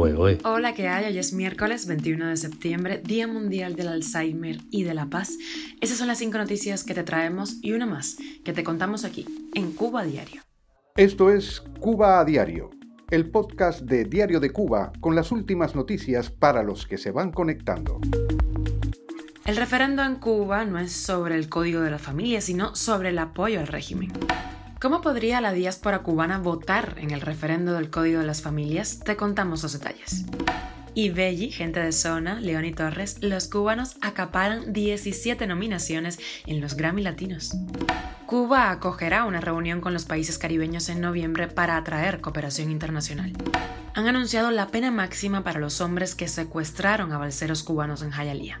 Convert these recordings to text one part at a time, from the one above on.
Hola, ¿qué hay? Hoy es miércoles 21 de septiembre, Día Mundial del Alzheimer y de la Paz. Esas son las cinco noticias que te traemos y una más que te contamos aquí, en Cuba a Diario. Esto es Cuba a Diario, el podcast de Diario de Cuba con las últimas noticias para los que se van conectando. El referendo en Cuba no es sobre el código de la familia, sino sobre el apoyo al régimen. ¿Cómo podría la diáspora cubana votar en el referendo del Código de las Familias? Te contamos los detalles. Y Belli, gente de zona, León y Torres, los cubanos acaparan 17 nominaciones en los Grammy Latinos. Cuba acogerá una reunión con los países caribeños en noviembre para atraer cooperación internacional. Han anunciado la pena máxima para los hombres que secuestraron a balseros cubanos en Jayalía.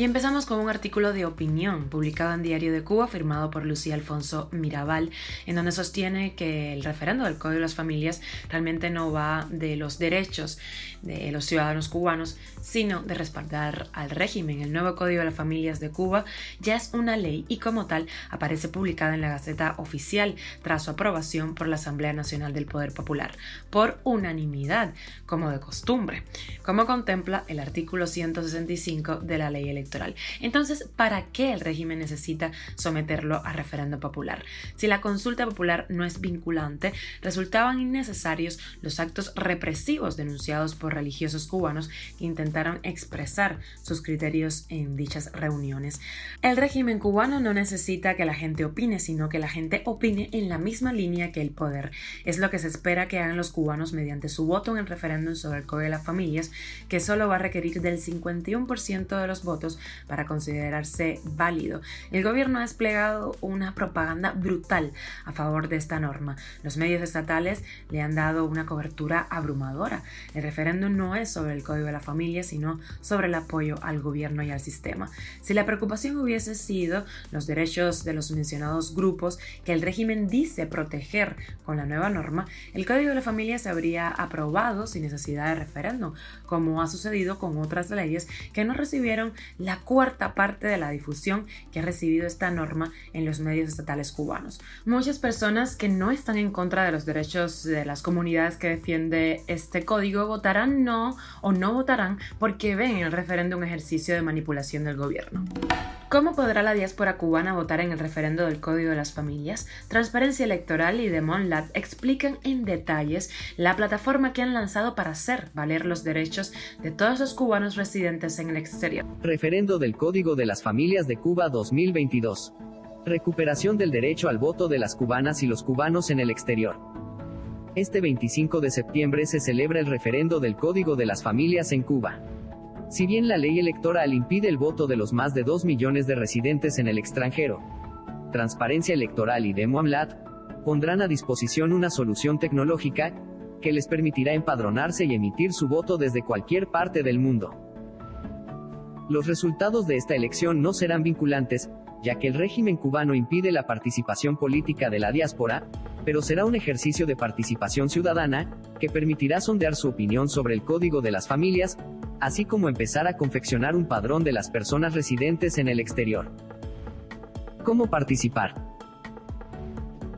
Y empezamos con un artículo de opinión publicado en Diario de Cuba firmado por Lucía Alfonso Mirabal, en donde sostiene que el referendo del Código de las Familias realmente no va de los derechos de los ciudadanos cubanos, sino de respaldar al régimen. El nuevo Código de las Familias de Cuba ya es una ley y como tal aparece publicada en la Gaceta Oficial tras su aprobación por la Asamblea Nacional del Poder Popular, por unanimidad, como de costumbre, como contempla el artículo 165 de la ley electoral entonces, ¿para qué el régimen necesita someterlo a referendo popular? Si la consulta popular no es vinculante, resultaban innecesarios los actos represivos denunciados por religiosos cubanos que intentaron expresar sus criterios en dichas reuniones. El régimen cubano no necesita que la gente opine, sino que la gente opine en la misma línea que el poder. Es lo que se espera que hagan los cubanos mediante su voto en el referéndum sobre el Código de las Familias, que solo va a requerir del 51% de los votos para considerarse válido. El gobierno ha desplegado una propaganda brutal a favor de esta norma. Los medios estatales le han dado una cobertura abrumadora. El referéndum no es sobre el Código de la Familia, sino sobre el apoyo al gobierno y al sistema. Si la preocupación hubiese sido los derechos de los mencionados grupos que el régimen dice proteger con la nueva norma, el Código de la Familia se habría aprobado sin necesidad de referéndum, como ha sucedido con otras leyes que no recibieron la cuarta parte de la difusión que ha recibido esta norma en los medios estatales cubanos. Muchas personas que no están en contra de los derechos de las comunidades que defiende este código votarán no o no votarán porque ven en el referéndum un ejercicio de manipulación del gobierno. ¿Cómo podrá la diáspora cubana votar en el referendo del Código de las Familias? Transparencia Electoral y The Monlat explican en detalles la plataforma que han lanzado para hacer valer los derechos de todos los cubanos residentes en el exterior. Referendo del Código de las Familias de Cuba 2022. Recuperación del derecho al voto de las cubanas y los cubanos en el exterior. Este 25 de septiembre se celebra el referendo del Código de las Familias en Cuba. Si bien la ley electoral impide el voto de los más de 2 millones de residentes en el extranjero, Transparencia Electoral y Demoamlat pondrán a disposición una solución tecnológica que les permitirá empadronarse y emitir su voto desde cualquier parte del mundo. Los resultados de esta elección no serán vinculantes, ya que el régimen cubano impide la participación política de la diáspora, pero será un ejercicio de participación ciudadana, que permitirá sondear su opinión sobre el Código de las Familias, así como empezar a confeccionar un padrón de las personas residentes en el exterior. ¿Cómo participar?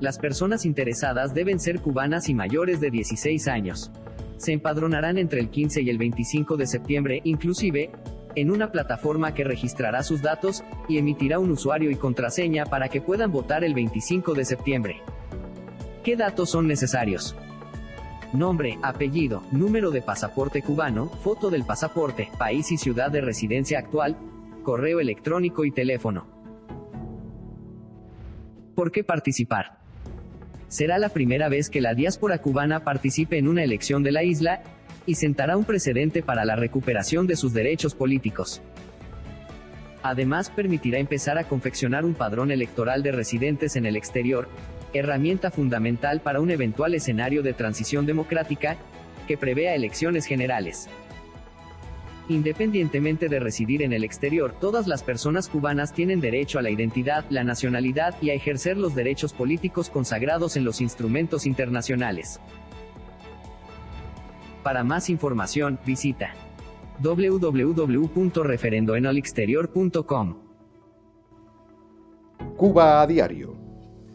Las personas interesadas deben ser cubanas y mayores de 16 años. Se empadronarán entre el 15 y el 25 de septiembre, inclusive, en una plataforma que registrará sus datos y emitirá un usuario y contraseña para que puedan votar el 25 de septiembre. ¿Qué datos son necesarios? Nombre, apellido, número de pasaporte cubano, foto del pasaporte, país y ciudad de residencia actual, correo electrónico y teléfono. ¿Por qué participar? Será la primera vez que la diáspora cubana participe en una elección de la isla, y sentará un precedente para la recuperación de sus derechos políticos. Además, permitirá empezar a confeccionar un padrón electoral de residentes en el exterior, herramienta fundamental para un eventual escenario de transición democrática, que prevea elecciones generales. Independientemente de residir en el exterior, todas las personas cubanas tienen derecho a la identidad, la nacionalidad y a ejercer los derechos políticos consagrados en los instrumentos internacionales. Para más información, visita www.referendoenalexterior.com. Cuba a diario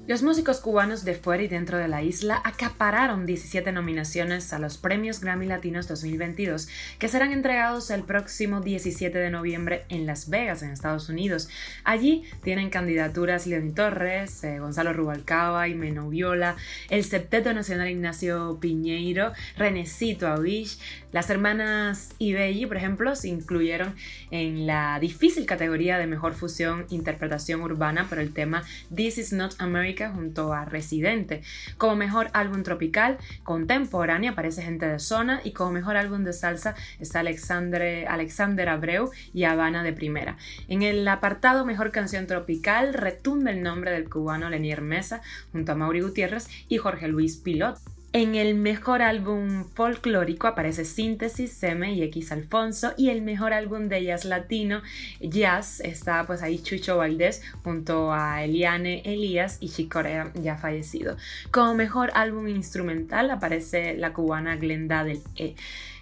Los músicos cubanos de fuera y dentro de la isla acapararon 17 nominaciones a los Premios Grammy Latinos 2022 que serán entregados el próximo 17 de noviembre en Las Vegas, en Estados Unidos. Allí tienen candidaturas Leoni Torres, eh, Gonzalo Rubalcaba, Imeno Viola, el Septeto Nacional Ignacio Piñeiro, Renecito Avish, las hermanas Ibelli, por ejemplo, se incluyeron en la difícil categoría de mejor fusión interpretación urbana por el tema This Is Not America junto a Residente. Como mejor álbum tropical contemporáneo aparece Gente de Zona y como mejor álbum de salsa está Alexandre, Alexander Abreu y Habana de Primera. En el apartado Mejor Canción Tropical retumba el nombre del cubano Lenier Mesa junto a Mauri Gutiérrez y Jorge Luis Pilot. En el mejor álbum folclórico aparece Síntesis, Seme y X Alfonso. Y el mejor álbum de jazz latino, Jazz, está pues ahí Chucho Valdés junto a Eliane Elías y Chicorea ya fallecido. Como mejor álbum instrumental aparece la cubana Glenda del E.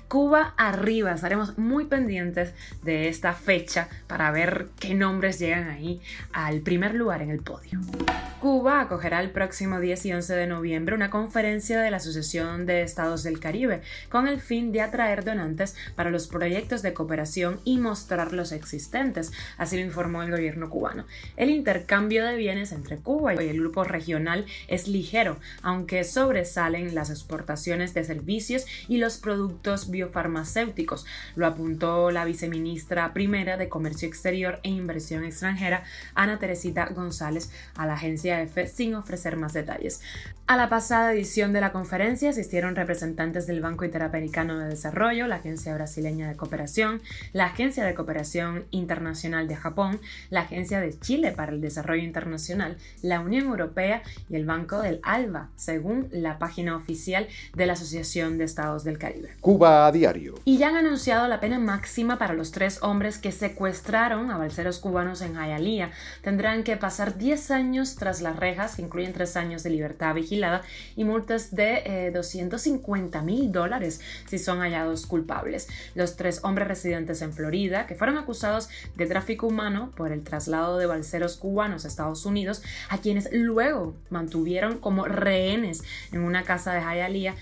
Cuba arriba. Estaremos muy pendientes de esta fecha para ver qué nombres llegan ahí al primer lugar en el podio. Cuba acogerá el próximo 10 y 11 de noviembre una conferencia de la Asociación de Estados del Caribe con el fin de atraer donantes para los proyectos de cooperación y mostrar los existentes, así lo informó el gobierno cubano. El intercambio de bienes entre Cuba y el grupo regional es ligero, aunque sobresalen las exportaciones de servicios y los productos biofarmacéuticos, lo apuntó la viceministra primera de Comercio Exterior e Inversión Extranjera, Ana Teresita González, a la agencia sin ofrecer más detalles. A la pasada edición de la conferencia asistieron representantes del Banco Interamericano de Desarrollo, la Agencia Brasileña de Cooperación, la Agencia de Cooperación Internacional de Japón, la Agencia de Chile para el Desarrollo Internacional, la Unión Europea y el Banco del ALBA, según la página oficial de la Asociación de Estados del Caribe. Cuba diario. Y ya han anunciado la pena máxima para los tres hombres que secuestraron a balseros cubanos en Hialeah. Tendrán que pasar 10 años tras las rejas, que incluyen tres años de libertad vigilada y multas de 250 eh, mil dólares si son hallados culpables. Los tres hombres residentes en Florida, que fueron acusados de tráfico humano por el traslado de balseros cubanos a Estados Unidos, a quienes luego mantuvieron como rehenes en una casa de Hialeah,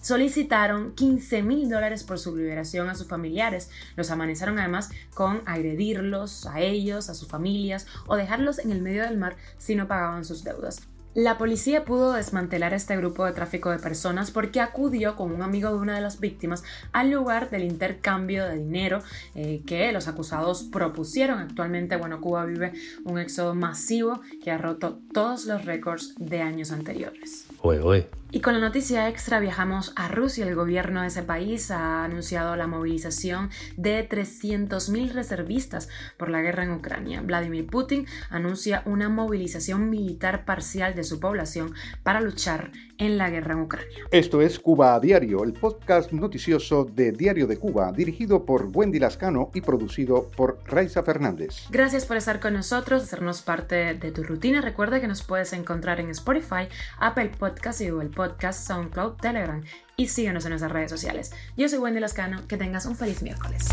solicitaron 15 mil dólares por su liberación a sus familiares. Los amenazaron además con agredirlos a ellos, a sus familias o dejarlos en el medio del mar si no pagaban sus deudas. La policía pudo desmantelar este grupo de tráfico de personas porque acudió con un amigo de una de las víctimas al lugar del intercambio de dinero eh, que los acusados propusieron. Actualmente, bueno, Cuba vive un éxodo masivo que ha roto todos los récords de años anteriores. Y con la noticia extra viajamos a Rusia. El gobierno de ese país ha anunciado la movilización de 300.000 reservistas por la guerra en Ucrania. Vladimir Putin anuncia una movilización militar parcial de su población para luchar en la guerra en Ucrania. Esto es Cuba a Diario, el podcast noticioso de Diario de Cuba, dirigido por Wendy Lascano y producido por Raiza Fernández. Gracias por estar con nosotros, hacernos parte de tu rutina. Recuerda que nos puedes encontrar en Spotify, Apple Podcast y Google Podcast, SoundCloud, Telegram y síguenos en nuestras redes sociales. Yo soy Wendy Lascano, que tengas un feliz miércoles.